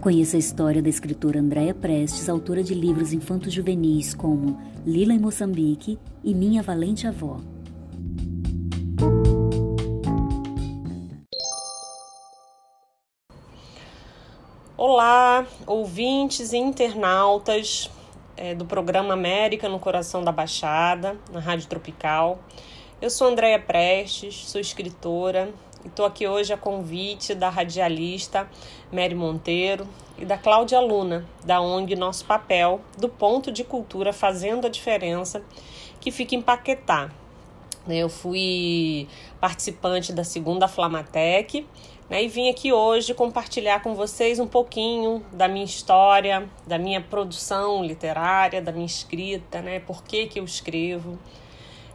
Conheça a história da escritora Andréa Prestes, autora de livros infantos juvenis como Lila em Moçambique e Minha Valente Avó. Olá, ouvintes e internautas é, do programa América no Coração da Baixada, na Rádio Tropical. Eu sou Andréia Prestes, sou escritora estou aqui hoje a convite da radialista Mary Monteiro e da Cláudia Luna, da ONG Nosso Papel, do Ponto de Cultura Fazendo a Diferença, que fica em Paquetá. Eu fui participante da segunda Flamatec né, e vim aqui hoje compartilhar com vocês um pouquinho da minha história, da minha produção literária, da minha escrita, né, por que, que eu escrevo.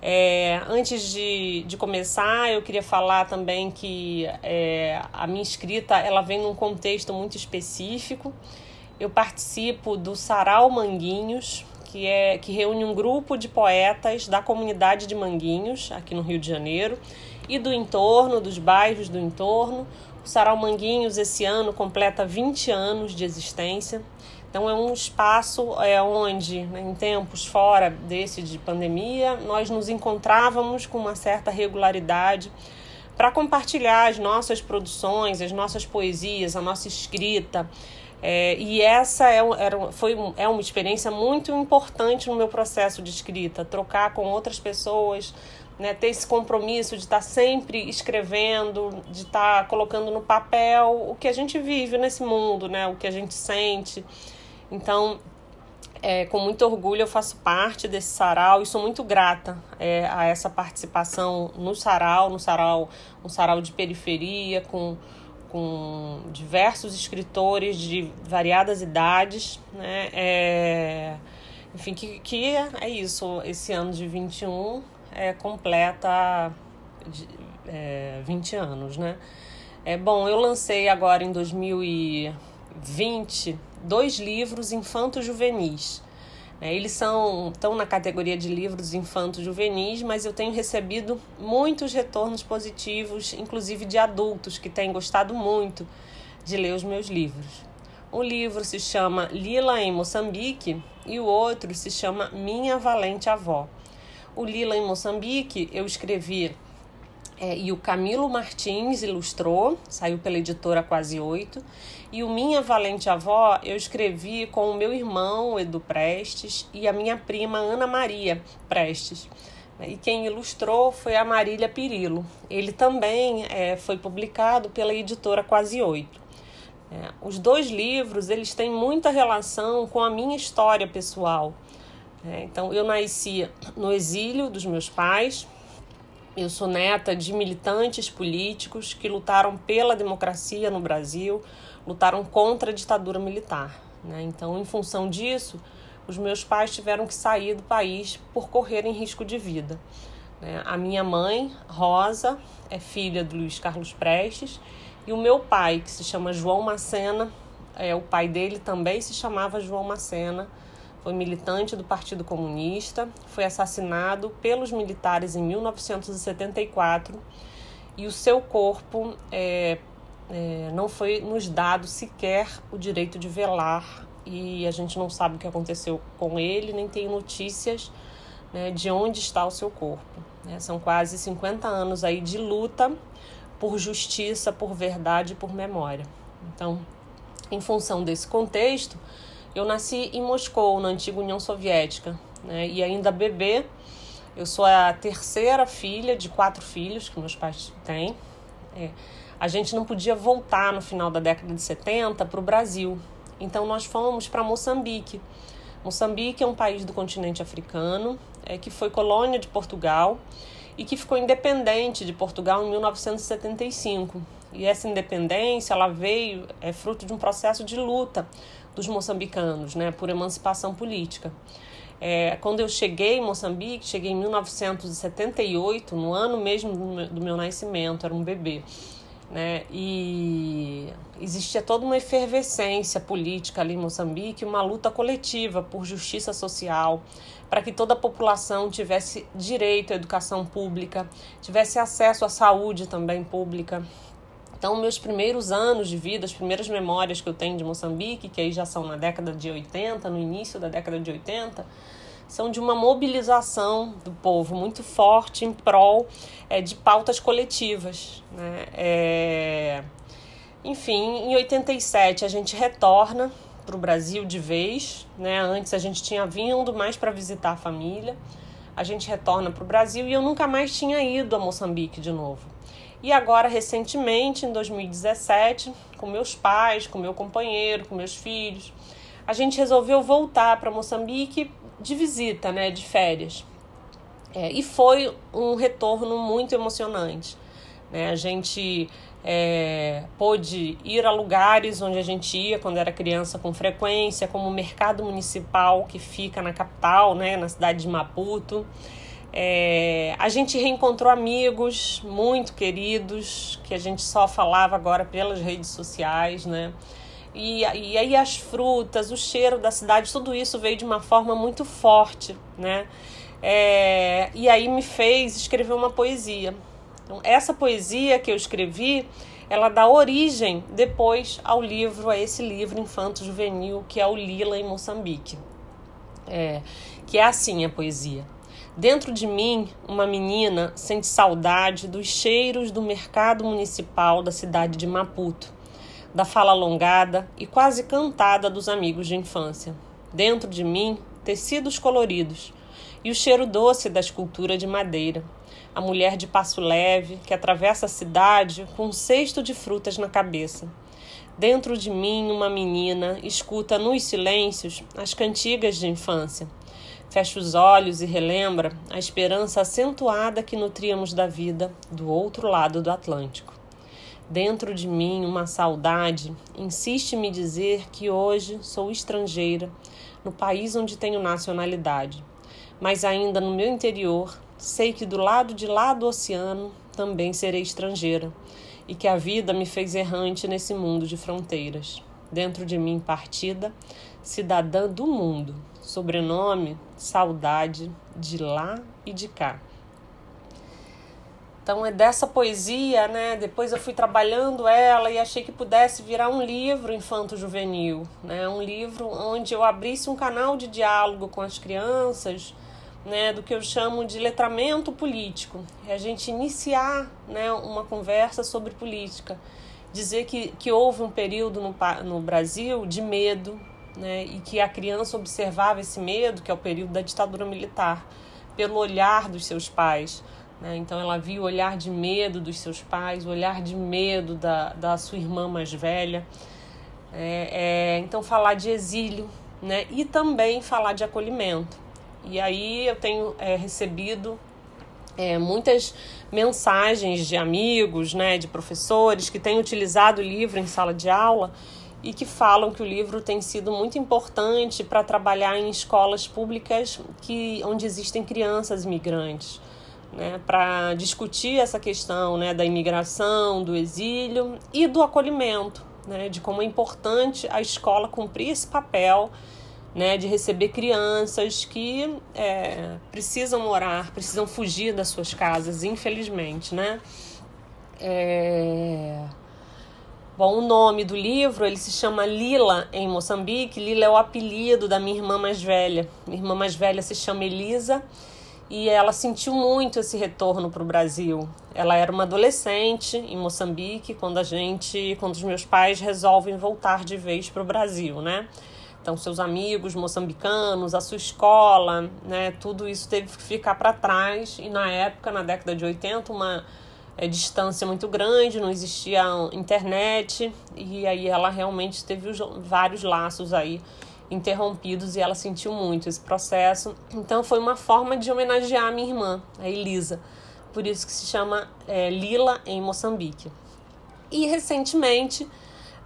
É, antes de, de começar, eu queria falar também que é, a minha escrita ela vem num contexto muito específico. Eu participo do Sarau Manguinhos, que, é, que reúne um grupo de poetas da comunidade de Manguinhos, aqui no Rio de Janeiro, e do entorno, dos bairros do entorno. O Sarau Manguinhos esse ano completa 20 anos de existência. Então é um espaço é, onde, né, em tempos fora desse de pandemia, nós nos encontrávamos com uma certa regularidade para compartilhar as nossas produções, as nossas poesias, a nossa escrita. É, e essa é, era, foi, é uma experiência muito importante no meu processo de escrita, trocar com outras pessoas, né, ter esse compromisso de estar sempre escrevendo, de estar colocando no papel o que a gente vive nesse mundo, né, o que a gente sente. Então, é, com muito orgulho eu faço parte desse sarau e sou muito grata é, a essa participação no sarau, no sarau, um sarau de periferia com, com diversos escritores de variadas idades, né? É, enfim, que, que é isso, esse ano de 21 é, completa de, é, 20 anos, né? É, bom, eu lancei agora em 2020 dois livros infanto-juvenis. É, eles são estão na categoria de livros infanto-juvenis, mas eu tenho recebido muitos retornos positivos, inclusive de adultos que têm gostado muito de ler os meus livros. Um livro se chama Lila em Moçambique e o outro se chama Minha Valente Avó. O Lila em Moçambique eu escrevi é, e o Camilo Martins ilustrou, saiu pela editora Quase Oito. E o Minha Valente Avó eu escrevi com o meu irmão Edu Prestes e a minha prima Ana Maria Prestes. E quem ilustrou foi a Marília Pirilo. Ele também é, foi publicado pela editora Quase Oito. É, os dois livros eles têm muita relação com a minha história pessoal. É, então, eu nasci no exílio dos meus pais. Eu sou neta de militantes políticos que lutaram pela democracia no Brasil, lutaram contra a ditadura militar. Né? Então, em função disso, os meus pais tiveram que sair do país por correrem risco de vida. Né? A minha mãe, Rosa, é filha do Luiz Carlos Prestes, e o meu pai, que se chama João Macena, é, o pai dele também se chamava João Macena foi militante do Partido Comunista, foi assassinado pelos militares em 1974 e o seu corpo é, é, não foi nos dado sequer o direito de velar e a gente não sabe o que aconteceu com ele, nem tem notícias né, de onde está o seu corpo. Né? São quase 50 anos aí de luta por justiça, por verdade por memória. Então, em função desse contexto, eu nasci em Moscou, na antiga União Soviética, né? e ainda bebê. Eu sou a terceira filha de quatro filhos que meus pais têm. É. A gente não podia voltar no final da década de 70 para o Brasil. Então nós fomos para Moçambique. Moçambique é um país do continente africano é, que foi colônia de Portugal e que ficou independente de Portugal em 1975. E essa independência ela veio é fruto de um processo de luta dos moçambicanos, né, por emancipação política. É, quando eu cheguei em Moçambique, cheguei em 1978, no ano mesmo do meu nascimento, era um bebê. Né? E existia toda uma efervescência política ali em Moçambique, uma luta coletiva por justiça social, para que toda a população tivesse direito à educação pública, tivesse acesso à saúde também pública, Então, meus primeiros anos de vida, as primeiras memórias que eu tenho de Moçambique, que aí já são na década de 80, no início da década de 80, são de uma mobilização do povo muito forte em prol é, de pautas coletivas. Né? É... Enfim, em 87 a gente retorna para o Brasil de vez. Né? Antes a gente tinha vindo mais para visitar a família. A gente retorna para o Brasil e eu nunca mais tinha ido a Moçambique de novo. E agora, recentemente, em 2017, com meus pais, com meu companheiro, com meus filhos, a gente resolveu voltar para Moçambique de visita, né, de férias. É, e foi um retorno muito emocionante. Né? A gente é, pôde ir a lugares onde a gente ia quando era criança com frequência, como o mercado municipal que fica na capital, né, na cidade de Maputo. É, a gente reencontrou amigos muito queridos que a gente só falava agora pelas redes sociais, né? E, e aí as frutas, o cheiro da cidade, tudo isso veio de uma forma muito forte, né? É, e aí me fez escrever uma poesia. Então, essa poesia que eu escrevi, ela dá origem depois ao livro, a esse livro infanto juvenil que é o Lila em Moçambique. É, que é assim a poesia. Dentro de mim, uma menina sente saudade dos cheiros do mercado municipal da cidade de Maputo da fala alongada e quase cantada dos amigos de infância. Dentro de mim, tecidos coloridos e o cheiro doce da escultura de madeira. A mulher de passo leve que atravessa a cidade com um cesto de frutas na cabeça. Dentro de mim, uma menina escuta nos silêncios as cantigas de infância. Fecha os olhos e relembra a esperança acentuada que nutríamos da vida do outro lado do Atlântico. Dentro de mim, uma saudade insiste em me dizer que hoje sou estrangeira no país onde tenho nacionalidade, mas ainda no meu interior sei que do lado de lá do oceano também serei estrangeira e que a vida me fez errante nesse mundo de fronteiras. Dentro de mim, partida, cidadã do mundo, sobrenome, saudade de lá e de cá. Então é dessa poesia, né? Depois eu fui trabalhando ela e achei que pudesse virar um livro infanto-juvenil, né? Um livro onde eu abrisse um canal de diálogo com as crianças, né? Do que eu chamo de letramento político. É a gente iniciar, né? Uma conversa sobre política, dizer que, que houve um período no, no Brasil de medo, né? E que a criança observava esse medo, que é o período da ditadura militar, pelo olhar dos seus pais né? Então ela viu o olhar de medo dos seus pais, o olhar de medo da, da sua irmã mais velha. É, é, então falar de exílio né? e também falar de acolhimento. E aí eu tenho é, recebido é, muitas mensagens de amigos, né, de professores que têm utilizado o livro em sala de aula e que falam que o livro tem sido muito importante para trabalhar em escolas públicas que, onde existem crianças migrantes né, para discutir essa questão né, da imigração, do exílio e do acolhimento, né, de como é importante a escola cumprir esse papel né, de receber crianças que é, precisam morar, precisam fugir das suas casas, infelizmente, né? É... Bom, o nome do livro ele se chama Lila em Moçambique. Lila é o apelido da minha irmã mais velha. Minha irmã mais velha se chama Elisa e ela sentiu muito esse retorno para o Brasil. Ela era uma adolescente em Moçambique quando a gente, quando os meus pais resolvem voltar de vez para o Brasil, né? Então seus amigos moçambicanos, a sua escola, né? Tudo isso teve que ficar para trás e na época, na década de 80, uma é, distância muito grande, não existia internet e aí ela realmente teve os, vários laços aí interrompidos e ela sentiu muito esse processo. Então foi uma forma de homenagear a minha irmã, a Elisa. Por isso que se chama é, Lila em Moçambique. E recentemente,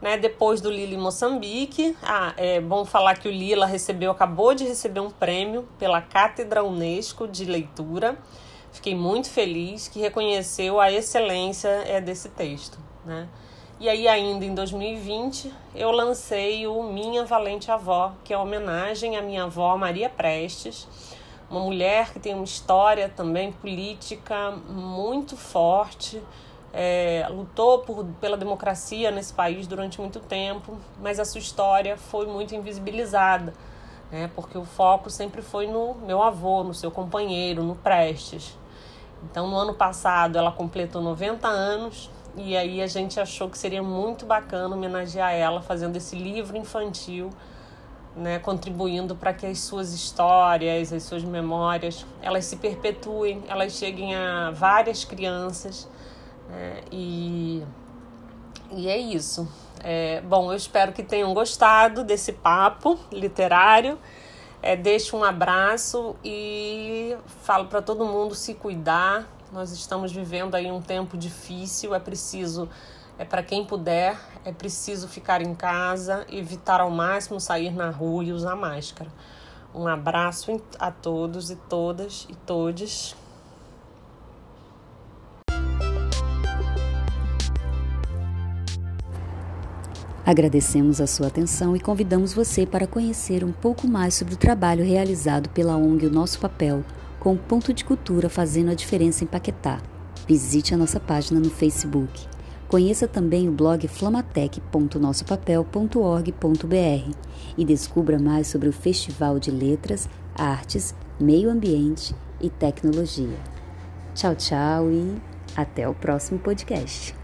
né, depois do Lila em Moçambique, ah, é bom falar que o Lila recebeu, acabou de receber um prêmio pela Cátedra Unesco de Leitura. Fiquei muito feliz que reconheceu a excelência é, desse texto. Né? E aí, ainda em 2020, eu lancei o Minha Valente Avó, que é homenagem à minha avó Maria Prestes, uma mulher que tem uma história também política muito forte, é, lutou por, pela democracia nesse país durante muito tempo, mas a sua história foi muito invisibilizada, né? porque o foco sempre foi no meu avô, no seu companheiro, no Prestes. Então, no ano passado, ela completou 90 anos e aí a gente achou que seria muito bacana homenagear ela fazendo esse livro infantil, né, contribuindo para que as suas histórias, as suas memórias, elas se perpetuem, elas cheguem a várias crianças. Né, e, e é isso. É, bom, eu espero que tenham gostado desse papo literário. É, deixo um abraço e falo para todo mundo se cuidar. Nós estamos vivendo aí um tempo difícil, é preciso, é para quem puder, é preciso ficar em casa, evitar ao máximo sair na rua e usar máscara. Um abraço a todos e todas e todes. Agradecemos a sua atenção e convidamos você para conhecer um pouco mais sobre o trabalho realizado pela ONG O Nosso Papel, com o ponto de cultura fazendo a diferença em Paquetá. Visite a nossa página no Facebook. Conheça também o blog flamatec.nossopapel.org.br e descubra mais sobre o Festival de Letras, Artes, Meio Ambiente e Tecnologia. Tchau, tchau e até o próximo podcast.